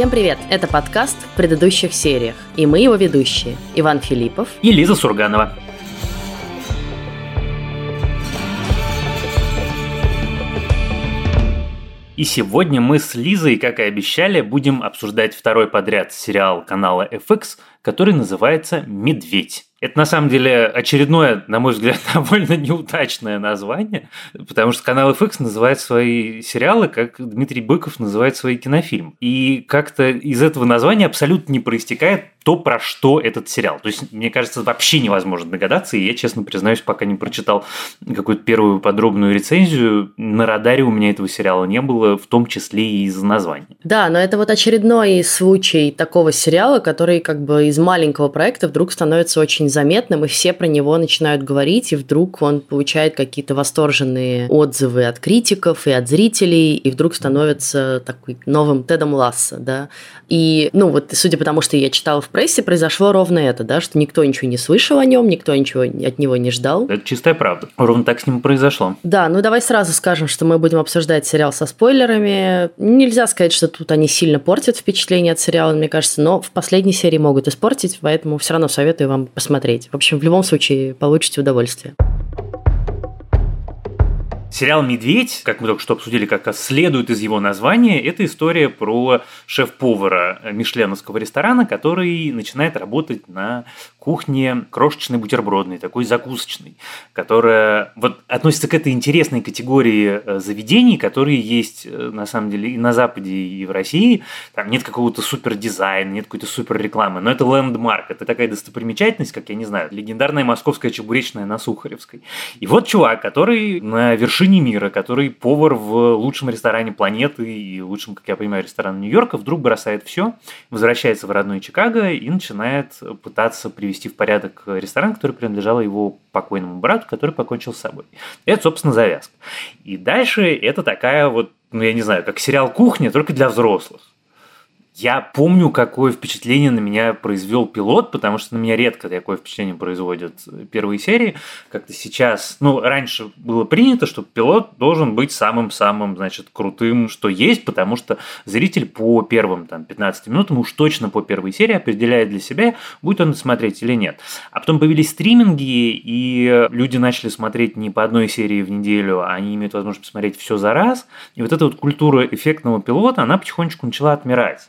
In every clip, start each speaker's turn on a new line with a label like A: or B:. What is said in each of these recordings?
A: Всем привет! Это подкаст в предыдущих сериях, и мы его ведущие Иван Филиппов
B: и Лиза Сурганова. И сегодня мы с Лизой, как и обещали, будем обсуждать второй подряд сериал канала FX, который называется «Медведь». Это на самом деле очередное, на мой взгляд, довольно неудачное название, потому что канал FX называет свои сериалы, как Дмитрий Быков называет свои кинофильмы. И как-то из этого названия абсолютно не проистекает то, про что этот сериал. То есть, мне кажется, вообще невозможно догадаться, и я, честно признаюсь, пока не прочитал какую-то первую подробную рецензию, на радаре у меня этого сериала не было, в том числе и из-за названия.
A: Да, но это вот очередной случай такого сериала, который как бы из маленького проекта вдруг становится очень заметным, и все про него начинают говорить, и вдруг он получает какие-то восторженные отзывы от критиков и от зрителей, и вдруг становится такой новым Тедом Ласса, да. И, ну, вот, судя по тому, что я читала в прессе, произошло ровно это, да, что никто ничего не слышал о нем, никто ничего от него не ждал.
B: Это чистая правда. Ровно так с ним произошло.
A: Да, ну давай сразу скажем, что мы будем обсуждать сериал со спойлерами. Нельзя сказать, что тут они сильно портят впечатление от сериала, мне кажется, но в последней серии могут испортить, поэтому все равно советую вам посмотреть. В общем, в любом случае получите удовольствие.
B: Сериал «Медведь», как мы только что обсудили, как следует из его названия, это история про шеф-повара мишленовского ресторана, который начинает работать на кухне крошечной бутербродной, такой закусочной, которая вот относится к этой интересной категории э, заведений, которые есть э, на самом деле и на Западе, и в России. Там нет какого-то супер дизайна, нет какой-то супер рекламы, но это лендмарк, это такая достопримечательность, как я не знаю, легендарная московская чебуречная на Сухаревской. И вот чувак, который на вершине мира, который повар в лучшем ресторане планеты и лучшем, как я понимаю, ресторане Нью-Йорка, вдруг бросает все, возвращается в родной Чикаго и начинает пытаться привести привести в порядок ресторан, который принадлежал его покойному брату, который покончил с собой. Это, собственно, завязка. И дальше это такая вот, ну, я не знаю, как сериал «Кухня», только для взрослых. Я помню, какое впечатление на меня произвел пилот, потому что на меня редко такое впечатление производят первые серии. Как-то сейчас, ну, раньше было принято, что пилот должен быть самым-самым, значит, крутым, что есть, потому что зритель по первым там 15 минутам, уж точно по первой серии определяет для себя, будет он смотреть или нет. А потом появились стриминги, и люди начали смотреть не по одной серии в неделю, а они имеют возможность посмотреть все за раз. И вот эта вот культура эффектного пилота, она потихонечку начала отмирать.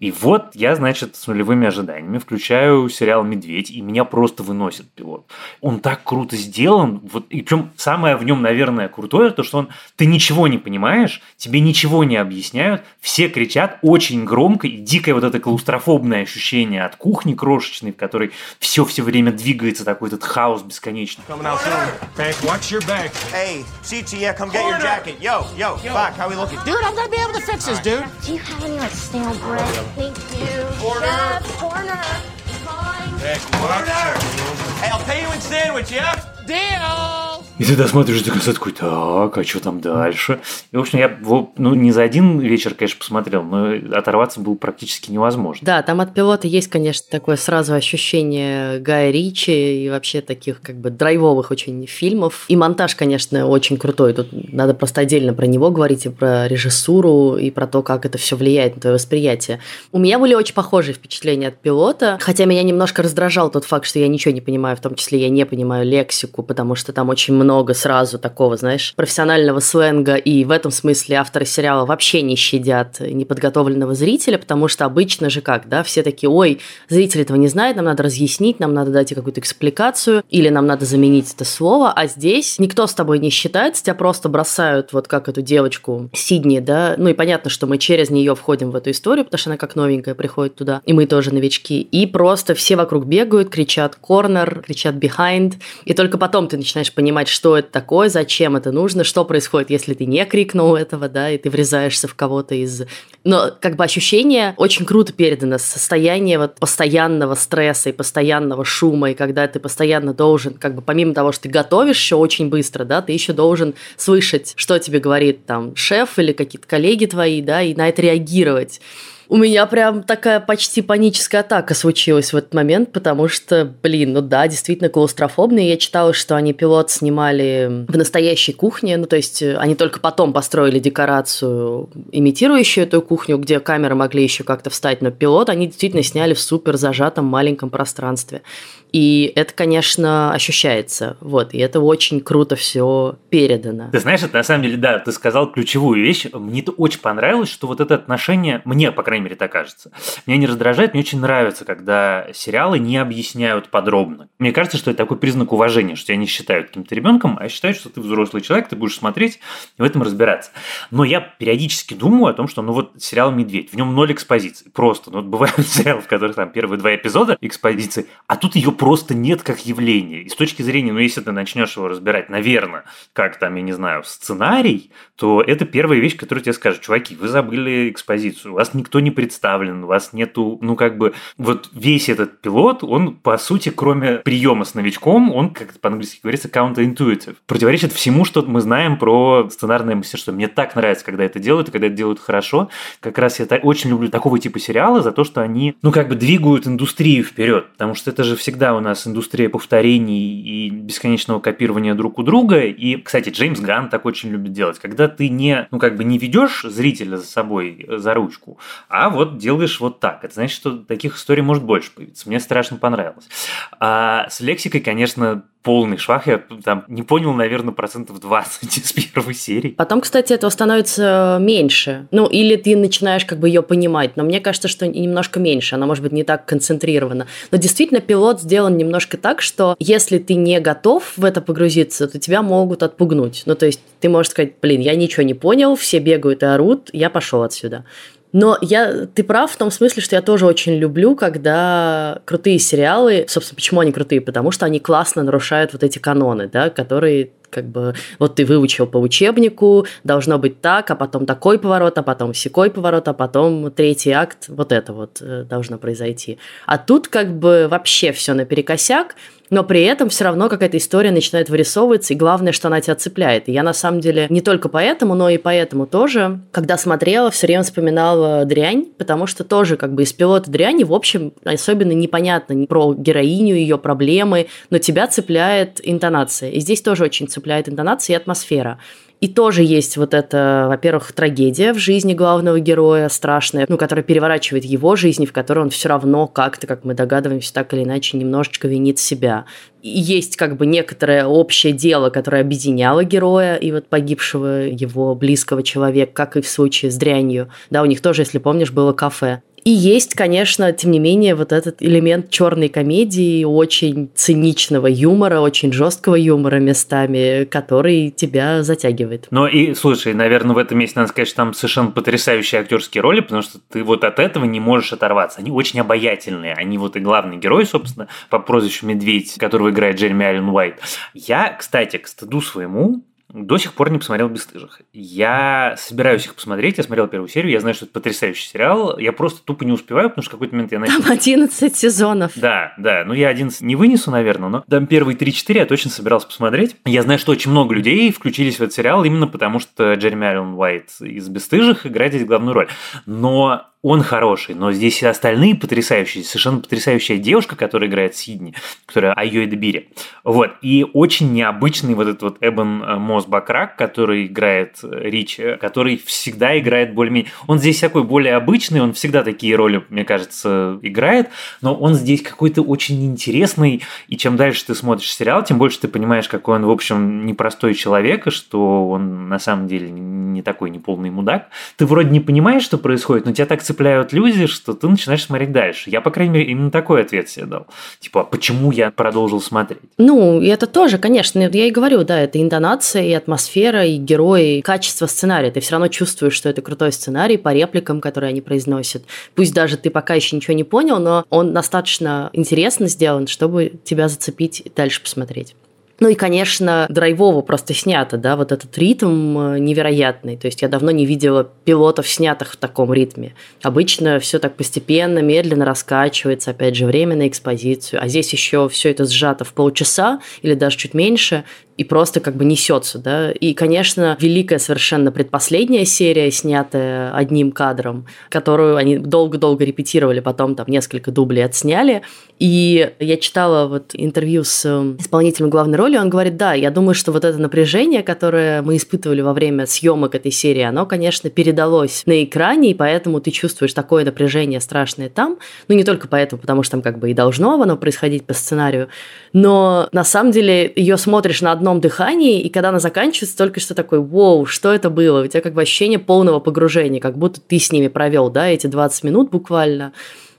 B: И вот я, значит, с нулевыми ожиданиями включаю сериал «Медведь», и меня просто выносит пилот. Он так круто сделан, вот, и причем самое в нем, наверное, крутое, то, что он, ты ничего не понимаешь, тебе ничего не объясняют, все кричат очень громко, и дикое вот это клаустрофобное ощущение от кухни крошечной, в которой все все время двигается, такой этот хаос бесконечный. Hey, CTA, come get your jacket. Yo, yo, fuck, how we looking? Dude, I'm gonna be able to fix this, dude. Do you have any like stale bread? Thank you. Corner. Chef, corner. Mine. Hey, corner. Hey, I'll pay you in sandwich, yeah? Deal! И ты досмотришь до конца такой, так, а что там дальше? И, в общем, я ну, не за один вечер, конечно, посмотрел, но оторваться было практически невозможно.
A: Да, там от пилота есть, конечно, такое сразу ощущение Гая Ричи и вообще таких как бы драйвовых очень фильмов. И монтаж, конечно, очень крутой. Тут надо просто отдельно про него говорить, и про режиссуру, и про то, как это все влияет на твое восприятие. У меня были очень похожие впечатления от пилота, хотя меня немножко раздражал тот факт, что я ничего не понимаю, в том числе я не понимаю лексику, потому что там очень много много сразу такого, знаешь, профессионального сленга, и в этом смысле авторы сериала вообще не щадят неподготовленного зрителя, потому что обычно же как, да, все такие, ой, зритель этого не знает, нам надо разъяснить, нам надо дать какую-то экспликацию, или нам надо заменить это слово, а здесь никто с тобой не считается, тебя просто бросают вот как эту девочку Сидни, да, ну и понятно, что мы через нее входим в эту историю, потому что она как новенькая приходит туда, и мы тоже новички, и просто все вокруг бегают, кричат корнер, кричат behind, и только потом ты начинаешь понимать, что это такое, зачем это нужно, что происходит, если ты не крикнул этого, да, и ты врезаешься в кого-то из... Но как бы ощущение очень круто передано, состояние вот постоянного стресса и постоянного шума, и когда ты постоянно должен, как бы помимо того, что ты готовишь еще очень быстро, да, ты еще должен слышать, что тебе говорит там шеф или какие-то коллеги твои, да, и на это реагировать. У меня прям такая почти паническая атака случилась в этот момент, потому что, блин, ну да, действительно клаустрофобные. Я читала, что они пилот снимали в настоящей кухне, ну то есть э, они только потом построили декорацию, имитирующую эту кухню, где камеры могли еще как-то встать, но пилот они действительно сняли в супер зажатом маленьком пространстве. И это, конечно, ощущается. Вот. И это очень круто все передано.
B: Ты знаешь, это на самом деле, да, ты сказал ключевую вещь. Мне это очень понравилось, что вот это отношение, мне, по крайней мере, так кажется, меня не раздражает, мне очень нравится, когда сериалы не объясняют подробно. Мне кажется, что это такой признак уважения, что тебя не считают каким-то ребенком, а считают, что ты взрослый человек, ты будешь смотреть и в этом разбираться. Но я периодически думаю о том, что, ну вот, сериал «Медведь», в нем ноль экспозиции. Просто. Ну вот бывают сериалы, в которых там первые два эпизода экспозиции, а тут ее просто нет как явления. И с точки зрения, ну, если ты начнешь его разбирать, наверное, как там, я не знаю, сценарий, то это первая вещь, которую тебе скажут, чуваки, вы забыли экспозицию, у вас никто не представлен, у вас нету, ну, как бы, вот весь этот пилот, он, по сути, кроме приема с новичком, он, как по-английски говорится, counterintuitive. Противоречит всему, что мы знаем про сценарное мастерство. Мне так нравится, когда это делают, и когда это делают хорошо. Как раз я очень люблю такого типа сериала за то, что они, ну, как бы двигают индустрию вперед, потому что это же всегда у нас индустрия повторений и бесконечного копирования друг у друга. И, кстати, Джеймс Ганн так очень любит делать. Когда ты не, ну, как бы не ведешь зрителя за собой за ручку, а вот делаешь вот так. Это значит, что таких историй может больше появиться. Мне страшно понравилось. А с лексикой, конечно, полный швах. Я там не понял, наверное, процентов 20 из первой серии.
A: Потом, кстати, этого становится меньше. Ну, или ты начинаешь как бы ее понимать. Но мне кажется, что немножко меньше. Она может быть не так концентрирована. Но действительно, пилот сделан немножко так, что если ты не готов в это погрузиться, то тебя могут отпугнуть. Ну, то есть ты можешь сказать, блин, я ничего не понял, все бегают и орут, я пошел отсюда. Но я, ты прав в том смысле, что я тоже очень люблю, когда крутые сериалы, собственно, почему они крутые? Потому что они классно нарушают вот эти каноны, да, которые как бы вот ты выучил по учебнику, должно быть так, а потом такой поворот, а потом секой поворот, а потом третий акт, вот это вот э, должно произойти. А тут как бы вообще все наперекосяк, но при этом все равно какая-то история начинает вырисовываться, и главное, что она тебя цепляет. И я на самом деле не только поэтому, но и поэтому тоже, когда смотрела, все время вспоминала «Дрянь», потому что тоже как бы из пилота «Дряни» в общем особенно непонятно про героиню, ее проблемы, но тебя цепляет интонация. И здесь тоже очень цепляет интонация и атмосфера. И тоже есть вот эта, во-первых, трагедия в жизни главного героя, страшная, ну, которая переворачивает его жизнь, в которой он все равно как-то, как мы догадываемся, так или иначе немножечко винит себя. И есть как бы некоторое общее дело, которое объединяло героя и вот погибшего его близкого человека, как и в случае с дрянью. Да, у них тоже, если помнишь, было кафе. И есть, конечно, тем не менее, вот этот элемент черной комедии, очень циничного юмора, очень жесткого юмора местами, который тебя затягивает.
B: Ну и, слушай, наверное, в этом месте надо сказать, что там совершенно потрясающие актерские роли, потому что ты вот от этого не можешь оторваться. Они очень обаятельные. Они вот и главный герой, собственно, по прозвищу Медведь, которого играет Джереми Аллен Уайт. Я, кстати, к стыду своему, до сих пор не посмотрел «Бесстыжих». Я собираюсь их посмотреть, я смотрел первую серию, я знаю, что это потрясающий сериал, я просто тупо не успеваю, потому что в какой-то момент я
A: начал... Там 11 сезонов.
B: Да, да, ну я 11 не вынесу, наверное, но там первые 3-4 я точно собирался посмотреть. Я знаю, что очень много людей включились в этот сериал именно потому, что Джереми Аллен Уайт из «Бесстыжих» играет здесь главную роль. Но он хороший, но здесь остальные потрясающие, совершенно потрясающая девушка, которая играет Сидни, которая Айо Эдебири. Вот, и очень необычный вот этот вот Эбон э, Мос Бакрак, который играет э, Рич, который всегда играет более-менее... Он здесь такой более обычный, он всегда такие роли, мне кажется, играет, но он здесь какой-то очень интересный, и чем дальше ты смотришь сериал, тем больше ты понимаешь, какой он, в общем, непростой человек, что он на самом деле не такой неполный мудак. Ты вроде не понимаешь, что происходит, но тебя так цепляют люди, что ты начинаешь смотреть дальше. Я, по крайней мере, именно такой ответ себе дал. Типа, а почему я продолжил смотреть?
A: Ну, это тоже, конечно. Я и говорю, да, это интонация, и атмосфера, и герои, и качество сценария. Ты все равно чувствуешь, что это крутой сценарий по репликам, которые они произносят. Пусть даже ты пока еще ничего не понял, но он достаточно интересно сделан, чтобы тебя зацепить и дальше посмотреть. Ну и, конечно, драйвово просто снято, да, вот этот ритм э, невероятный. То есть я давно не видела пилотов, снятых в таком ритме. Обычно все так постепенно, медленно раскачивается, опять же, время на экспозицию. А здесь еще все это сжато в полчаса или даже чуть меньше и просто как бы несется, да. И, конечно, великая совершенно предпоследняя серия, снятая одним кадром, которую они долго-долго репетировали, потом там несколько дублей отсняли. И я читала вот интервью с э, исполнителем главной роли, он говорит, да, я думаю, что вот это напряжение, которое мы испытывали во время съемок этой серии, оно, конечно, передалось на экране, и поэтому ты чувствуешь такое напряжение страшное там. Ну, не только поэтому, потому что там как бы и должно оно происходить по сценарию, но на самом деле ее смотришь на одном дыхании, и когда она заканчивается, только что такой, вау, что это было? У тебя как бы ощущение полного погружения, как будто ты с ними провел, да, эти 20 минут буквально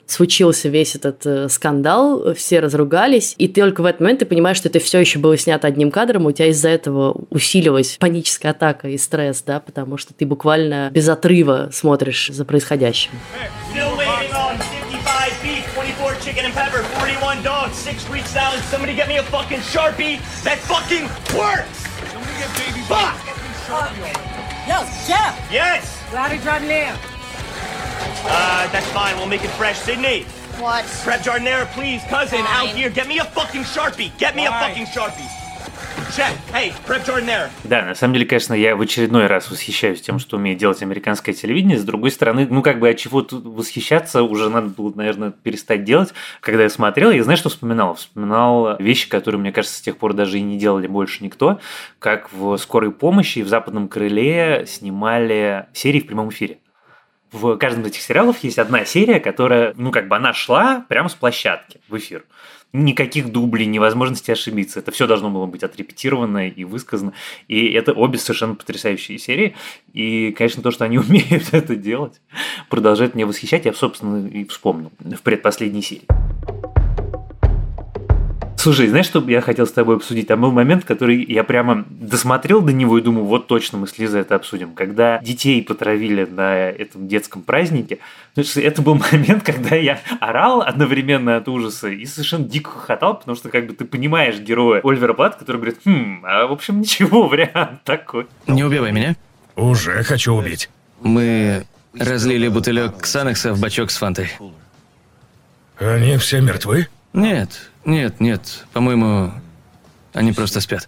A: случился весь этот э, скандал, все разругались, и только в этот момент ты понимаешь, что это все еще было снято одним кадром, у тебя из-за этого усиливалась паническая атака и стресс, да, потому что ты буквально без отрыва смотришь за происходящим. chicken and pepper, 41 dogs, 6 Greek salads. Somebody get me a fucking Sharpie that fucking works! Somebody get baby Fuck! Uh, yo, Jeff! Yes! How did Jardinier? Uh, that's fine. We'll make it fresh. Sydney! What? Prep Jardinier, please. Cousin, fine. out here. Get me a fucking Sharpie. Get me Why? a fucking Sharpie. Да, на самом деле, конечно, я в очередной раз восхищаюсь тем, что умеет делать американское телевидение. С другой стороны, ну, как бы от чего тут восхищаться уже надо было, наверное, перестать делать. Когда я смотрел, я знаю, что вспоминал. Вспоминал вещи, которые, мне кажется, с тех пор даже и не делали больше никто. Как в «Скорой помощи» и в «Западном крыле» снимали серии в прямом эфире в каждом из этих сериалов есть одна серия, которая, ну, как бы она шла прямо с площадки в эфир никаких дублей, невозможности ошибиться. Это все должно было быть отрепетировано и высказано. И это обе совершенно потрясающие серии. И, конечно, то, что они умеют это делать, продолжает меня восхищать. Я, собственно, и вспомнил в предпоследней серии. Слушай, знаешь, что я хотел с тобой обсудить? Там был момент, который я прямо досмотрел до него и думаю, вот точно мы с Лизой это обсудим. Когда детей потравили на этом детском празднике, это был момент, когда я орал одновременно от ужаса и совершенно дико хохотал, потому что как бы ты понимаешь героя Ольвера Плат, который говорит, хм, а в общем ничего, вариант такой.
C: Не убивай меня.
D: Уже хочу убить.
C: Мы разлили бутылек Ксанекса в бачок с фантой.
D: Они все мертвы?
C: Нет, нет, нет. По-моему, они просто спят.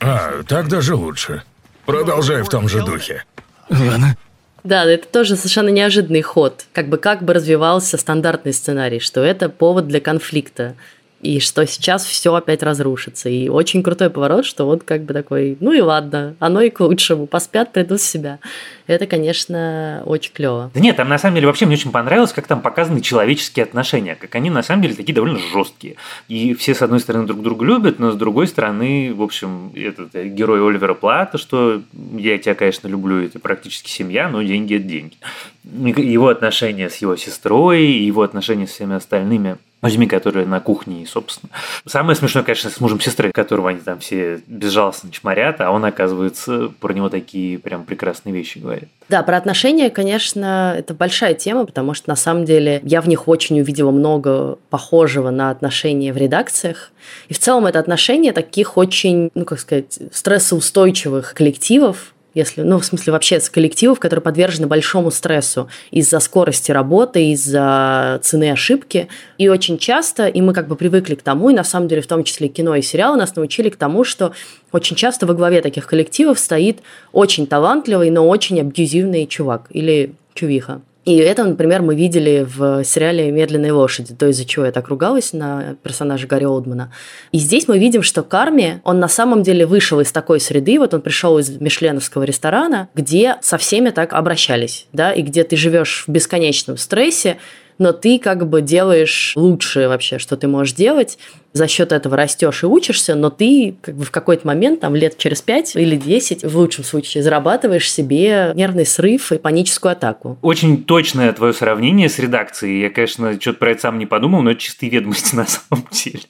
D: А, так даже лучше. Продолжай в том же духе.
C: Ладно.
A: Да, это тоже совершенно неожиданный ход. Как бы как бы развивался стандартный сценарий, что это повод для конфликта и что сейчас все опять разрушится. И очень крутой поворот, что вот как бы такой, ну и ладно, оно и к лучшему, поспят, придут в себя. Это, конечно, очень клево.
B: Да нет, там на самом деле вообще мне очень понравилось, как там показаны человеческие отношения, как они на самом деле такие довольно жесткие. И все, с одной стороны, друг друга любят, но с другой стороны, в общем, этот э, герой Оливера Плата, что я тебя, конечно, люблю, это практически семья, но деньги – это деньги. Его отношения с его сестрой, его отношения с всеми остальными – людьми, которые на кухне, собственно. Самое смешное, конечно, с мужем сестры, которого они там все безжалостно чморят, а он, оказывается, про него такие прям прекрасные вещи говорит.
A: Да, про отношения, конечно, это большая тема, потому что на самом деле я в них очень увидела много похожего на отношения в редакциях. И в целом это отношения таких очень, ну как сказать, стрессоустойчивых коллективов, если, ну, в смысле, вообще с коллективов, которые подвержены большому стрессу из-за скорости работы, из-за цены ошибки. И очень часто, и мы как бы привыкли к тому, и на самом деле в том числе кино и сериалы нас научили к тому, что очень часто во главе таких коллективов стоит очень талантливый, но очень абьюзивный чувак или чувиха. И это, например, мы видели в сериале «Медленные лошади», то, из-за чего я так ругалась на персонажа Гарри Олдмана. И здесь мы видим, что Карми, он на самом деле вышел из такой среды, вот он пришел из мишленовского ресторана, где со всеми так обращались, да, и где ты живешь в бесконечном стрессе, но ты как бы делаешь лучшее вообще, что ты можешь делать, за счет этого растешь и учишься, но ты как бы в какой-то момент, там лет через 5 или 10, в лучшем случае, зарабатываешь себе нервный срыв и паническую атаку.
B: Очень точное твое сравнение с редакцией. Я, конечно, что-то про это сам не подумал, но это чистые ведомости на самом деле.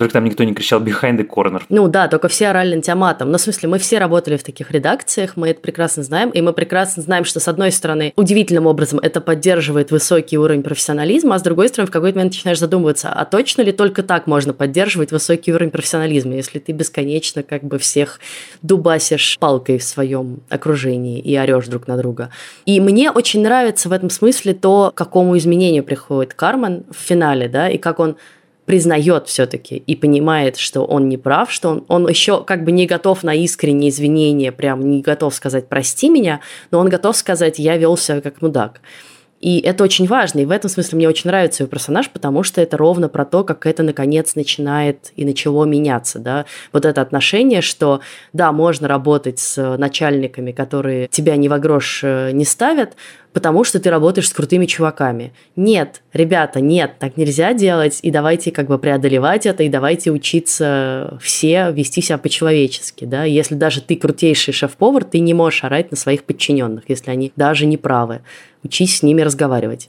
B: Только там никто не кричал behind the corner.
A: Ну да, только все орали антиаматом. Но в смысле, мы все работали в таких редакциях, мы это прекрасно знаем, и мы прекрасно знаем, что с одной стороны, удивительным образом это поддерживает высокий уровень профессионализма, а с другой стороны, в какой-то момент начинаешь задумываться, а точно ли только так можно поддерживать высокий уровень профессионализма, если ты бесконечно как бы всех дубасишь палкой в своем окружении и орешь друг на друга. И мне очень нравится в этом смысле то, к какому изменению приходит Кармен в финале, да, и как он признает все-таки и понимает, что он не прав, что он, он еще как бы не готов на искренние извинения, прям не готов сказать «прости меня», но он готов сказать «я велся как мудак». И это очень важно. И в этом смысле мне очень нравится его персонаж, потому что это ровно про то, как это наконец начинает и начало меняться. Да? Вот это отношение, что да, можно работать с начальниками, которые тебя ни во грош э, не ставят, потому что ты работаешь с крутыми чуваками. Нет, ребята, нет, так нельзя делать, и давайте как бы преодолевать это, и давайте учиться все вести себя по-человечески, да, если даже ты крутейший шеф-повар, ты не можешь орать на своих подчиненных, если они даже не правы. Учись с ними разговаривать.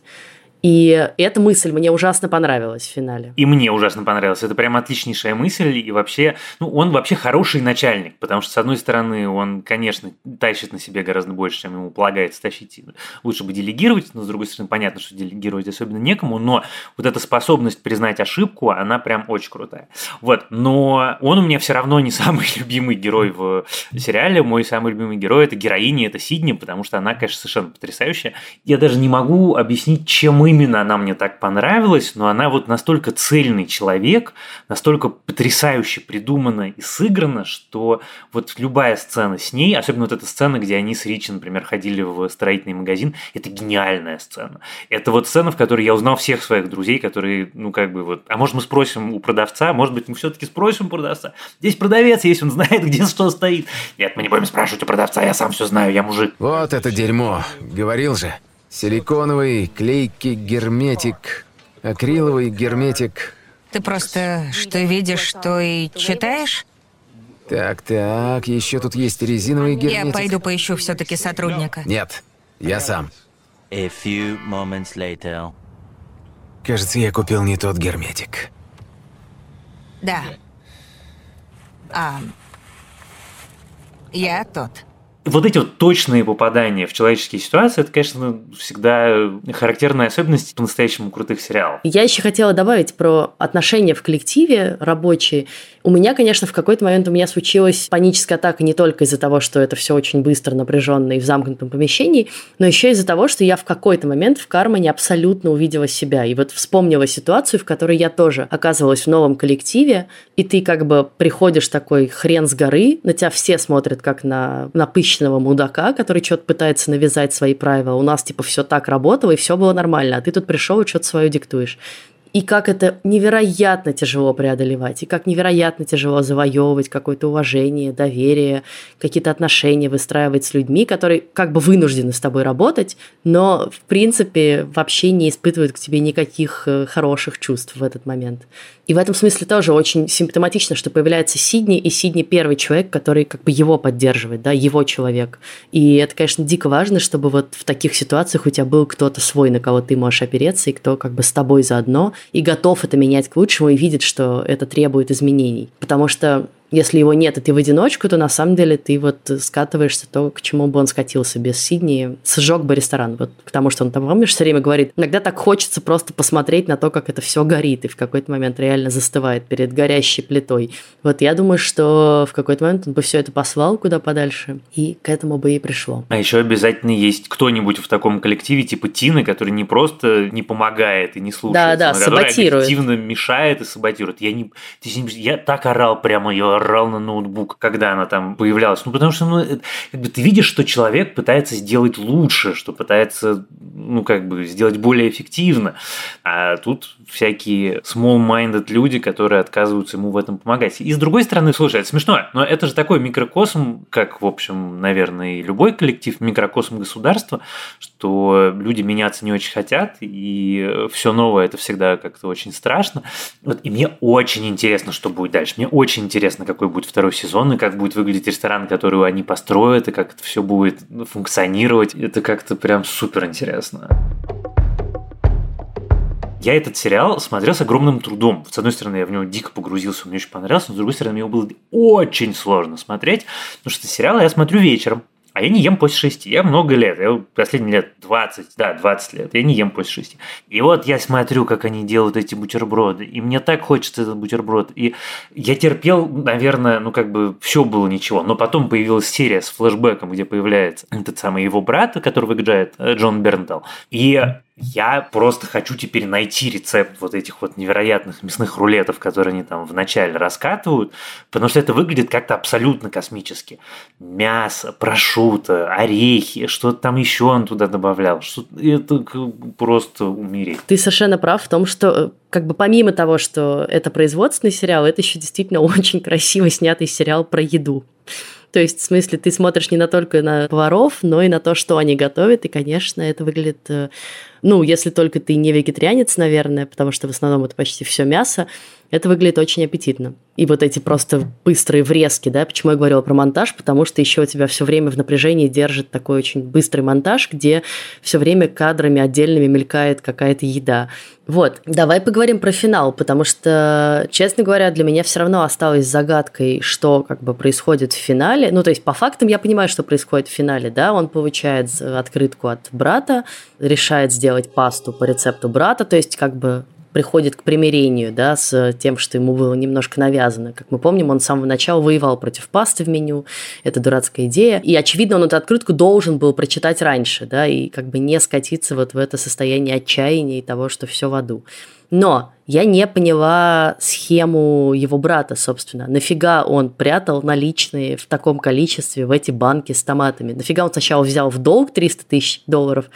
A: И эта мысль мне ужасно понравилась в финале.
B: И мне ужасно понравилась. Это прям отличнейшая мысль. И вообще, ну, он вообще хороший начальник, потому что, с одной стороны, он, конечно, тащит на себе гораздо больше, чем ему полагается тащить. Лучше бы делегировать, но, с другой стороны, понятно, что делегировать особенно некому, но вот эта способность признать ошибку, она прям очень крутая. Вот, но он у меня все равно не самый любимый герой в сериале. Мой самый любимый герой – это героиня, это Сидни, потому что она, конечно, совершенно потрясающая. Я даже не могу объяснить, чем мы именно она мне так понравилась, но она вот настолько цельный человек, настолько потрясающе придумана и сыграна, что вот любая сцена с ней, особенно вот эта сцена, где они с Ричи, например, ходили в строительный магазин, это гениальная сцена. Это вот сцена, в которой я узнал всех своих друзей, которые, ну, как бы вот, а может мы спросим у продавца, может быть, мы все-таки спросим у продавца. Здесь продавец есть, он знает, где что стоит. Нет, мы не будем спрашивать у продавца, я сам все знаю, я мужик.
E: Вот это дерьмо, говорил же. Силиконовый, клейкий герметик, акриловый герметик.
F: Ты просто что видишь, то и читаешь?
E: Так, так, еще тут есть резиновый герметик.
F: Я пойду поищу все-таки сотрудника.
E: Нет, я сам.
G: A few moments later.
E: Кажется, я купил не тот герметик.
F: Да. А, я тот
B: вот эти вот точные попадания в человеческие ситуации, это, конечно, всегда характерная особенность по-настоящему крутых сериалов.
A: Я еще хотела добавить про отношения в коллективе рабочие. У меня, конечно, в какой-то момент у меня случилась паническая атака не только из-за того, что это все очень быстро, напряженно и в замкнутом помещении, но еще из-за того, что я в какой-то момент в Кармане абсолютно увидела себя. И вот вспомнила ситуацию, в которой я тоже оказывалась в новом коллективе, и ты как бы приходишь такой хрен с горы, на тебя все смотрят как на напыщенного мудака, который что-то пытается навязать свои правила. У нас типа все так работало, и все было нормально, а ты тут пришел и что-то свое диктуешь и как это невероятно тяжело преодолевать, и как невероятно тяжело завоевывать какое-то уважение, доверие, какие-то отношения выстраивать с людьми, которые как бы вынуждены с тобой работать, но в принципе вообще не испытывают к тебе никаких э, хороших чувств в этот момент. И в этом смысле тоже очень симптоматично, что появляется Сидни, и Сидни первый человек, который как бы его поддерживает, да, его человек. И это, конечно, дико важно, чтобы вот в таких ситуациях у тебя был кто-то свой, на кого ты можешь опереться, и кто как бы с тобой заодно, и готов это менять к лучшему, и видит, что это требует изменений. Потому что если его нет, и ты в одиночку, то на самом деле ты вот скатываешься то, к чему бы он скатился без Сидни, сжег бы ресторан. Вот к тому, что он там, помнишь, все время говорит, иногда так хочется просто посмотреть на то, как это все горит, и в какой-то момент реально застывает перед горящей плитой. Вот я думаю, что в какой-то момент он бы все это послал куда подальше, и к этому бы и пришло.
B: А еще обязательно есть кто-нибудь в таком коллективе, типа Тины, который не просто не помогает и не слушает,
A: да, да, саботирует.
B: активно мешает и саботирует. Я, не, я так орал прямо, я орал на ноутбук, когда она там появлялась. Ну, потому что ну, как бы ты видишь, что человек пытается сделать лучше, что пытается, ну, как бы сделать более эффективно. А тут всякие small-minded люди, которые отказываются ему в этом помогать. И с другой стороны, слушай, это смешно, но это же такой микрокосм, как, в общем, наверное, и любой коллектив, микрокосм государства, что люди меняться не очень хотят, и все новое это всегда как-то очень страшно. Вот, и мне очень интересно, что будет дальше. Мне очень интересно, какой будет второй сезон, и как будет выглядеть ресторан, который они построят, и как это все будет функционировать. Это как-то прям супер интересно. Я этот сериал смотрел с огромным трудом. С одной стороны, я в него дико погрузился, мне очень понравился, но с другой стороны, мне его было очень сложно смотреть, потому что сериал я смотрю вечером. А я не ем после шести. Я много лет. Я последние лет 20, да, 20 лет. Я не ем после шести. И вот я смотрю, как они делают эти бутерброды. И мне так хочется этот бутерброд. И я терпел, наверное, ну как бы все было ничего. Но потом появилась серия с флэшбэком, где появляется этот самый его брат, которого играет э, Джон Бернтал. И Я просто хочу теперь найти рецепт вот этих вот невероятных мясных рулетов, которые они там вначале раскатывают, потому что это выглядит как-то абсолютно космически. Мясо, прошуто, орехи, что-то там еще он туда добавлял. Что это просто умереть.
A: Ты совершенно прав в том, что э, как бы помимо того, что это производственный сериал, это еще действительно очень красиво снятый сериал про еду. То есть, в смысле, ты смотришь не на только на поваров, но и на то, что они готовят, и, конечно, это выглядит э, ну, если только ты не вегетарианец, наверное, потому что в основном это почти все мясо, это выглядит очень аппетитно. И вот эти просто быстрые врезки, да, почему я говорила про монтаж, потому что еще у тебя все время в напряжении держит такой очень быстрый монтаж, где все время кадрами отдельными мелькает какая-то еда. Вот, давай поговорим про финал, потому что, честно говоря, для меня все равно осталось загадкой, что как бы происходит в финале. Ну, то есть, по фактам я понимаю, что происходит в финале, да, он получает открытку от брата, решает сделать пасту по рецепту брата, то есть, как бы приходит к примирению, да, с тем, что ему было немножко навязано. Как мы помним, он с самого начала воевал против пасты в меню, это дурацкая идея, и, очевидно, он эту открытку должен был прочитать раньше, да, и как бы не скатиться вот в это состояние отчаяния и того, что все в аду. Но я не поняла схему его брата, собственно. Нафига он прятал наличные в таком количестве в эти банки с томатами? Нафига он сначала взял в долг 300 тысяч долларов,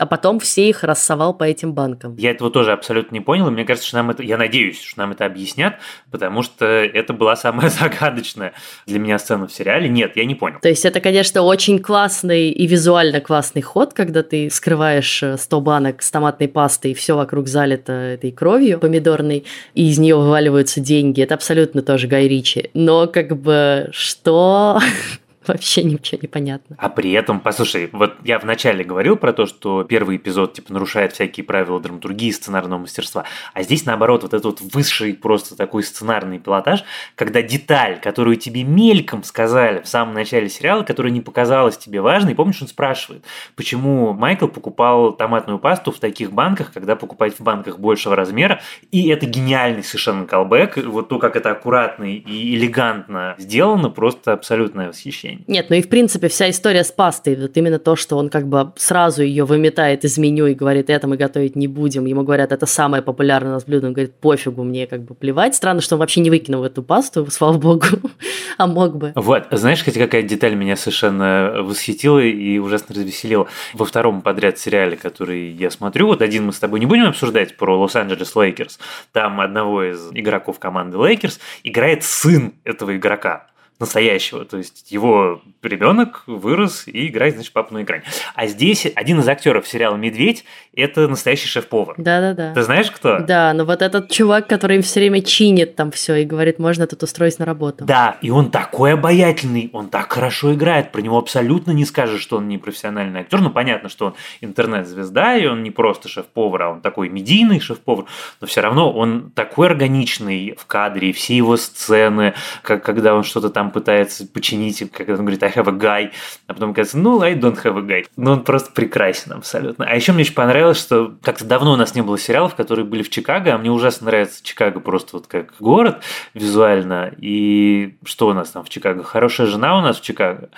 A: а потом все их рассовал по этим банкам.
B: Я этого тоже абсолютно не понял, и мне кажется, что нам это, я надеюсь, что нам это объяснят, потому что это была самая загадочная для меня сцена в сериале. Нет, я не понял.
A: То есть это, конечно, очень классный и визуально классный ход, когда ты скрываешь 100 э, банок с томатной пастой, и все вокруг залито этой кровью помидорной, и из нее вываливаются деньги. Это абсолютно тоже Гай Ричи. Но как бы что? вообще ничего не понятно.
B: А при этом, послушай, вот я вначале говорил про то, что первый эпизод типа нарушает всякие правила драматургии сценарного мастерства, а здесь наоборот вот этот вот высший просто такой сценарный пилотаж, когда деталь, которую тебе мельком сказали в самом начале сериала, которая не показалась тебе важной, помнишь, он спрашивает, почему Майкл покупал томатную пасту в таких банках, когда покупать в банках большего размера, и это гениальный совершенно колбэк, вот то, как это аккуратно и элегантно сделано, просто абсолютное восхищение.
A: Нет, ну и в принципе вся история с пастой, вот именно то, что он как бы сразу ее выметает из меню и говорит, это мы готовить не будем. Ему говорят, это самое популярное у нас блюдо. Он говорит, пофигу, мне как бы плевать. Странно, что он вообще не выкинул эту пасту, слава богу, а мог бы.
B: Вот, знаешь, хотя какая деталь меня совершенно восхитила и ужасно развеселила. Во втором подряд сериале, который я смотрю, вот один мы с тобой не будем обсуждать про Лос-Анджелес Лейкерс. Там одного из игроков команды Лейкерс играет сын этого игрока настоящего. То есть его ребенок вырос и играет, значит, папу на экране. А здесь один из актеров сериала «Медведь» – это настоящий шеф-повар.
A: Да-да-да.
B: Ты знаешь, кто?
A: Да, но вот этот чувак, который им все время чинит там все и говорит, можно тут устроить на работу.
B: Да, и он такой обаятельный, он так хорошо играет, про него абсолютно не скажешь, что он не профессиональный актер. Ну, понятно, что он интернет-звезда, и он не просто шеф-повар, а он такой медийный шеф-повар, но все равно он такой органичный в кадре, все его сцены, как когда он что-то там пытается починить, когда он говорит I have a guy, а потом говорится, ну, I don't have a guy. Ну, он просто прекрасен абсолютно. А еще мне очень понравилось, что как-то давно у нас не было сериалов, которые были в Чикаго, а мне ужасно нравится Чикаго просто вот как город визуально. И что у нас там в Чикаго? Хорошая жена у нас в Чикаго.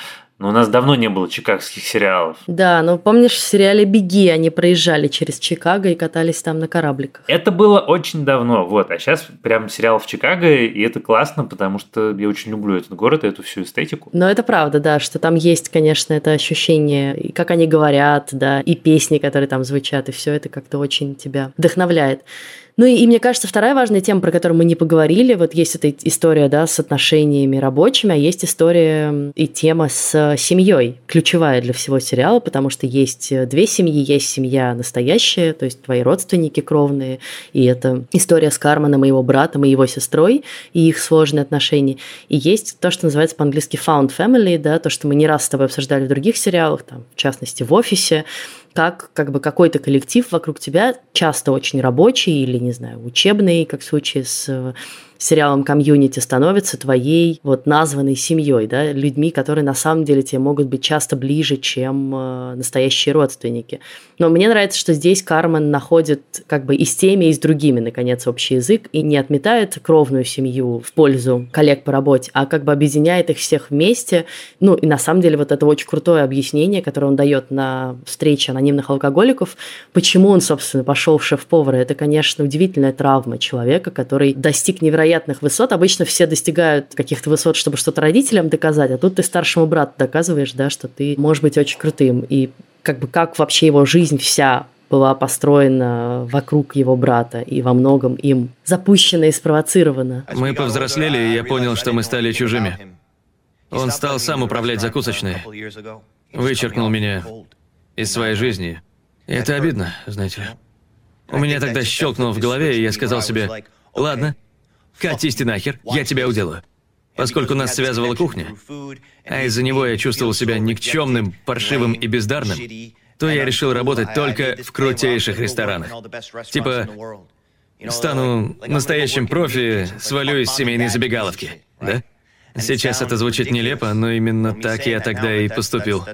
B: Но у нас давно не было чикагских сериалов.
A: Да, но помнишь, в сериале «Беги» они проезжали через Чикаго и катались там на корабликах.
B: Это было очень давно, вот. А сейчас прям сериал в Чикаго, и это классно, потому что я очень люблю этот город и эту всю эстетику.
A: Но это правда, да, что там есть, конечно, это ощущение, и как они говорят, да, и песни, которые там звучат, и все это как-то очень тебя вдохновляет. Ну и, и мне кажется, вторая важная тема, про которую мы не поговорили, вот есть эта история, да, с отношениями рабочими, а есть история и тема с семьей, ключевая для всего сериала, потому что есть две семьи, есть семья настоящая, то есть твои родственники кровные, и это история с Карманом и его братом и его сестрой, и их сложные отношения. И есть то, что называется по-английски found family, да, то, что мы не раз с тобой обсуждали в других сериалах, там, в частности, в офисе, как как бы какой-то коллектив вокруг тебя, часто очень рабочий или, не знаю, учебный, как в случае с сериалом комьюнити становятся твоей вот названной семьей, да, людьми, которые на самом деле тебе могут быть часто ближе, чем э, настоящие родственники. Но мне нравится, что здесь Кармен находит как бы и с теми, и с другими, наконец, общий язык и не отметает кровную семью в пользу коллег по работе, а как бы объединяет их всех вместе. Ну, и на самом деле вот это очень крутое объяснение, которое он дает на встрече анонимных алкоголиков, почему он, собственно, пошел в шеф-повара. Это, конечно, удивительная травма человека, который достиг невероятных высот. Обычно все достигают каких-то высот, чтобы что-то родителям доказать, а тут ты старшему брату доказываешь, да, что ты можешь быть очень крутым. И как бы как вообще его жизнь вся была построена вокруг его брата и во многом им запущена и спровоцирована.
C: Мы повзрослели, и я понял, что мы стали чужими. Он стал сам управлять закусочной. Вычеркнул меня из своей жизни. И это обидно, знаете. У меня тогда щелкнуло в голове, и я сказал себе, ладно, катись ты нахер, я тебя уделаю. Поскольку нас связывала кухня, а из-за него я чувствовал себя никчемным, паршивым и бездарным, то я решил работать только в крутейших ресторанах. Типа, стану настоящим профи, свалю из семейной забегаловки, да? Сейчас это звучит нелепо, но именно так я тогда и поступил.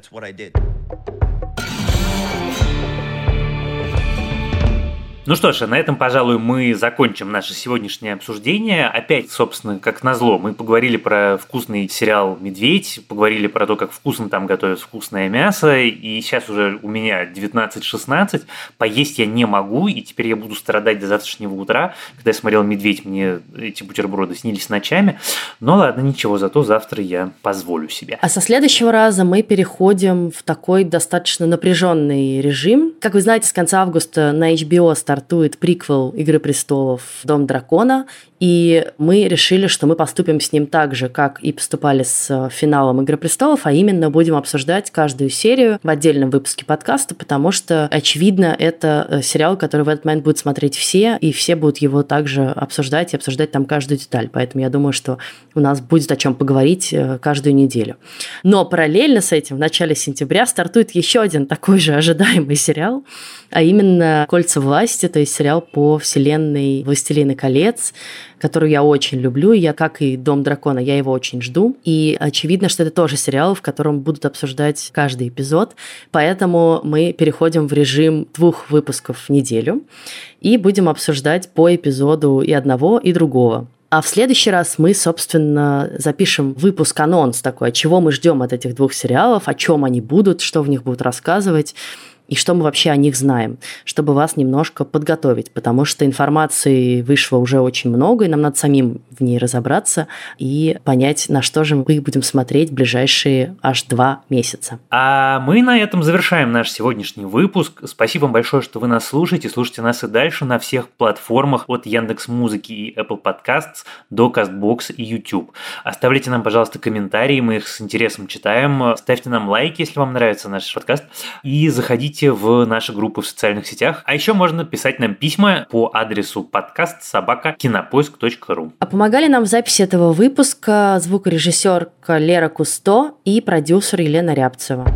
B: Ну что ж, на этом, пожалуй, мы закончим наше сегодняшнее обсуждение. Опять, собственно, как назло, мы поговорили про вкусный сериал «Медведь», поговорили про то, как вкусно там готовят вкусное мясо, и сейчас уже у меня 19-16, поесть я не могу, и теперь я буду страдать до завтрашнего утра. Когда я смотрел «Медведь», мне эти бутерброды снились ночами. Но ладно, ничего, зато завтра я позволю себе.
A: А со следующего раза мы переходим в такой достаточно напряженный режим. Как вы знаете, с конца августа на HBO стартует стартует приквел «Игры престолов. Дом дракона», и мы решили, что мы поступим с ним так же, как и поступали с э, финалом «Игры престолов», а именно будем обсуждать каждую серию в отдельном выпуске подкаста, потому что, очевидно, это э, сериал, который в этот момент будут смотреть все, и все будут его также обсуждать и обсуждать там каждую деталь. Поэтому я думаю, что у нас будет о чем поговорить э, каждую неделю. Но параллельно с этим в начале сентября стартует еще один такой же ожидаемый сериал, а именно «Кольца власти», то есть сериал по вселенной «Властелина колец», которую я очень люблю. Я, как и «Дом дракона», я его очень жду. И очевидно, что это тоже сериал, в котором будут обсуждать каждый эпизод. Поэтому мы переходим в режим двух выпусков в неделю и будем обсуждать по эпизоду и одного, и другого. А в следующий раз мы, собственно, запишем выпуск анонс такой, чего мы ждем от этих двух сериалов, о чем они будут, что в них будут рассказывать и что мы вообще о них знаем, чтобы вас немножко подготовить, потому что информации вышло уже очень много, и нам надо самим в ней разобраться и понять, на что же мы будем смотреть ближайшие аж два месяца.
B: А мы на этом завершаем наш сегодняшний выпуск. Спасибо вам большое, что вы нас слушаете. Слушайте нас и дальше на всех платформах от Яндекс Музыки и Apple Podcasts до Castbox и YouTube. Оставляйте нам, пожалуйста, комментарии, мы их с интересом читаем. Ставьте нам лайки, если вам нравится наш подкаст. И заходите заходите в наши группы в социальных сетях. А еще можно писать нам письма по адресу подкаст собака кинопоиск.ру.
A: А помогали нам в записи этого выпуска звукорежиссерка Лера Кусто и продюсер Елена Рябцева.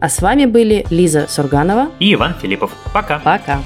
A: А с вами были Лиза Сурганова
B: и Иван Филиппов. Пока.
A: Пока.